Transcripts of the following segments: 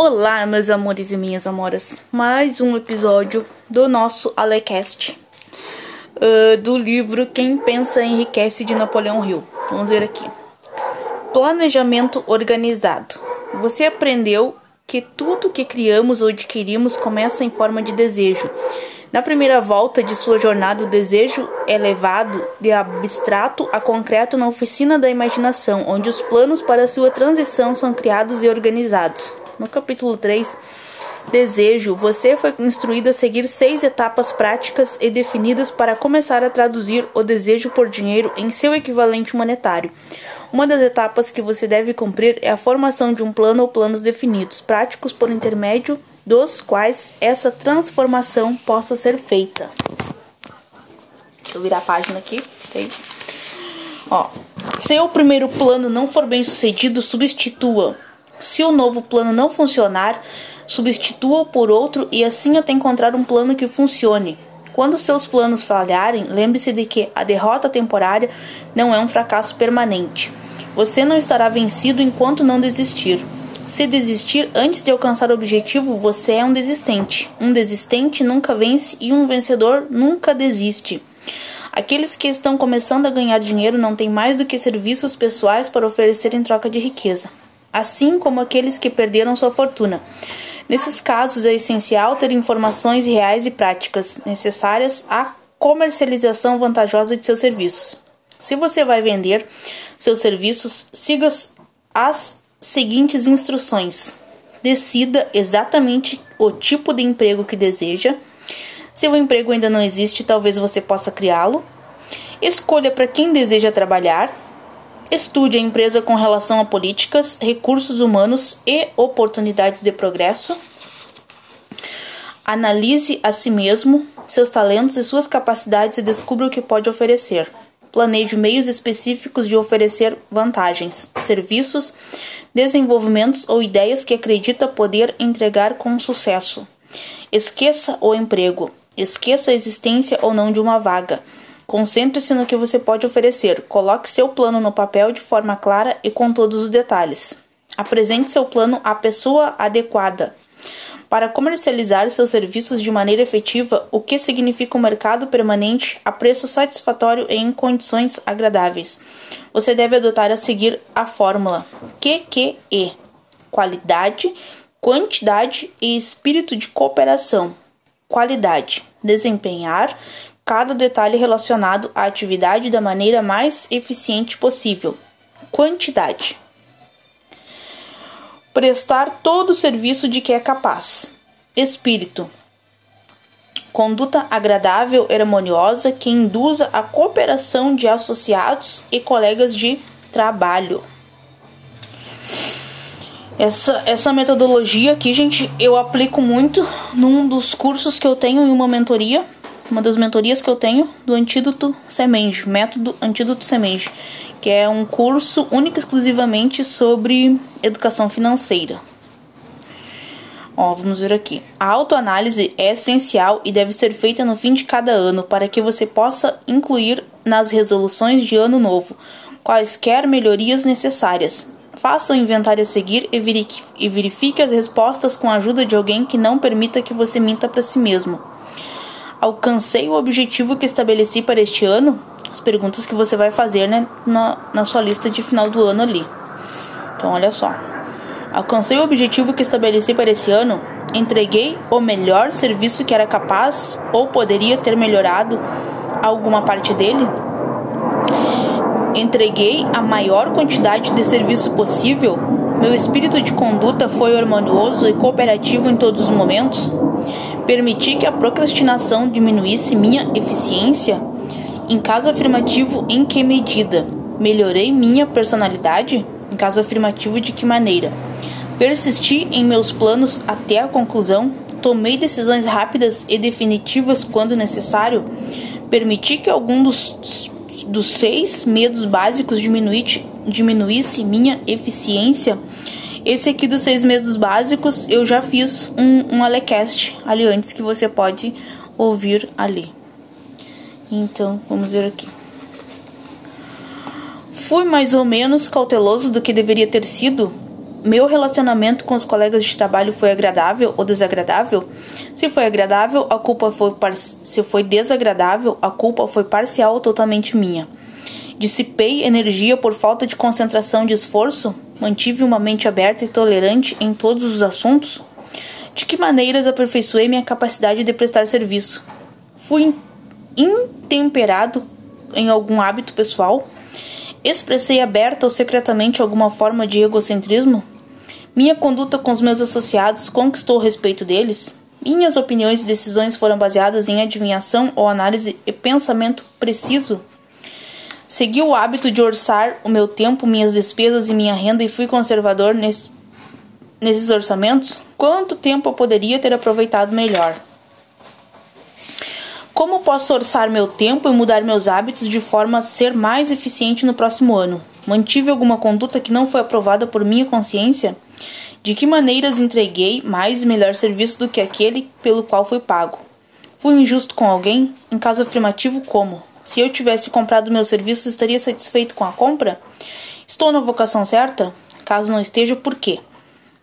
Olá, meus amores e minhas amoras. Mais um episódio do nosso Alecast uh, do livro Quem Pensa Enriquece de Napoleão Hill. Vamos ver aqui. Planejamento organizado. Você aprendeu que tudo que criamos ou adquirimos começa em forma de desejo. Na primeira volta de sua jornada, o desejo é levado de abstrato a concreto na oficina da imaginação, onde os planos para sua transição são criados e organizados. No capítulo 3, Desejo, você foi instruído a seguir seis etapas práticas e definidas para começar a traduzir o desejo por dinheiro em seu equivalente monetário. Uma das etapas que você deve cumprir é a formação de um plano ou planos definidos, práticos por intermédio dos quais essa transformação possa ser feita. Deixa eu virar a página aqui? Ó, se o primeiro plano não for bem sucedido, substitua se o novo plano não funcionar, substitua-o por outro e assim até encontrar um plano que funcione. Quando seus planos falharem, lembre-se de que a derrota temporária não é um fracasso permanente. Você não estará vencido enquanto não desistir. Se desistir antes de alcançar o objetivo, você é um desistente. Um desistente nunca vence e um vencedor nunca desiste. Aqueles que estão começando a ganhar dinheiro não têm mais do que serviços pessoais para oferecer em troca de riqueza assim como aqueles que perderam sua fortuna. Nesses casos, é essencial ter informações reais e práticas necessárias à comercialização vantajosa de seus serviços. Se você vai vender seus serviços, siga as seguintes instruções. Decida exatamente o tipo de emprego que deseja. Se o emprego ainda não existe, talvez você possa criá-lo. Escolha para quem deseja trabalhar Estude a empresa com relação a políticas, recursos humanos e oportunidades de progresso. Analise a si mesmo, seus talentos e suas capacidades e descubra o que pode oferecer. Planeje meios específicos de oferecer vantagens, serviços, desenvolvimentos ou ideias que acredita poder entregar com sucesso. Esqueça o emprego. Esqueça a existência ou não de uma vaga. Concentre-se no que você pode oferecer. Coloque seu plano no papel de forma clara e com todos os detalhes. Apresente seu plano à pessoa adequada. Para comercializar seus serviços de maneira efetiva, o que significa um mercado permanente a preço satisfatório e em condições agradáveis. Você deve adotar a seguir a fórmula QQE: qualidade, quantidade e espírito de cooperação. Qualidade: desempenhar, cada detalhe relacionado à atividade da maneira mais eficiente possível. Quantidade: prestar todo o serviço de que é capaz. Espírito: conduta agradável e harmoniosa que induza a cooperação de associados e colegas de trabalho. Essa, essa metodologia aqui, gente, eu aplico muito num dos cursos que eu tenho em uma mentoria uma das mentorias que eu tenho do Antídoto Semenge, método Antídoto Semenge, que é um curso único exclusivamente sobre educação financeira. Ó, vamos ver aqui. A autoanálise é essencial e deve ser feita no fim de cada ano para que você possa incluir nas resoluções de ano novo quaisquer melhorias necessárias. Faça o inventário a seguir e verifique as respostas com a ajuda de alguém que não permita que você minta para si mesmo. Alcancei o objetivo que estabeleci para este ano? As perguntas que você vai fazer né, na, na sua lista de final do ano ali. Então, olha só. Alcancei o objetivo que estabeleci para esse ano? Entreguei o melhor serviço que era capaz ou poderia ter melhorado alguma parte dele? Entreguei a maior quantidade de serviço possível? Meu espírito de conduta foi harmonioso e cooperativo em todos os momentos? Permiti que a procrastinação diminuísse minha eficiência? Em caso afirmativo, em que medida? Melhorei minha personalidade? Em caso afirmativo, de que maneira? Persisti em meus planos até a conclusão? Tomei decisões rápidas e definitivas quando necessário? Permiti que algum dos, dos seis medos básicos diminuísse minha eficiência? Esse aqui dos seis medos básicos eu já fiz um, um Alecast ali antes que você pode ouvir ali. Então, vamos ver aqui. Fui mais ou menos cauteloso do que deveria ter sido. meu relacionamento com os colegas de trabalho foi agradável ou desagradável? Se foi agradável, a culpa foi par... se foi desagradável, a culpa foi parcial ou totalmente minha. Dissipei energia por falta de concentração de esforço? Mantive uma mente aberta e tolerante em todos os assuntos? De que maneiras aperfeiçoei minha capacidade de prestar serviço? Fui intemperado em algum hábito pessoal? Expressei aberta ou secretamente alguma forma de egocentrismo? Minha conduta com os meus associados conquistou o respeito deles? Minhas opiniões e decisões foram baseadas em adivinhação ou análise e pensamento preciso? Segui o hábito de orçar o meu tempo, minhas despesas e minha renda e fui conservador nesse, nesses orçamentos? Quanto tempo eu poderia ter aproveitado melhor? Como posso orçar meu tempo e mudar meus hábitos de forma a ser mais eficiente no próximo ano? Mantive alguma conduta que não foi aprovada por minha consciência? De que maneiras entreguei mais e melhor serviço do que aquele pelo qual fui pago? Fui injusto com alguém? Em caso afirmativo, como? Se eu tivesse comprado meu serviço, estaria satisfeito com a compra? Estou na vocação certa? Caso não esteja, por quê?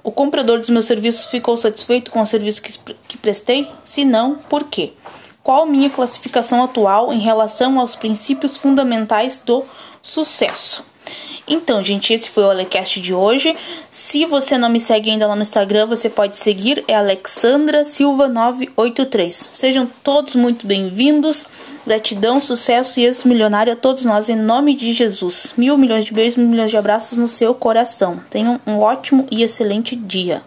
O comprador dos meus serviços ficou satisfeito com o serviço que, que prestei? Se não, por quê? Qual minha classificação atual em relação aos princípios fundamentais do sucesso? Então, gente, esse foi o Alecast de hoje. Se você não me segue ainda lá no Instagram, você pode seguir, é Alexandra Silva 983. Sejam todos muito bem-vindos. Gratidão, sucesso e êxito milionário a todos nós em nome de Jesus. Mil milhões de beijos, mil milhões de abraços no seu coração. Tenham um ótimo e excelente dia.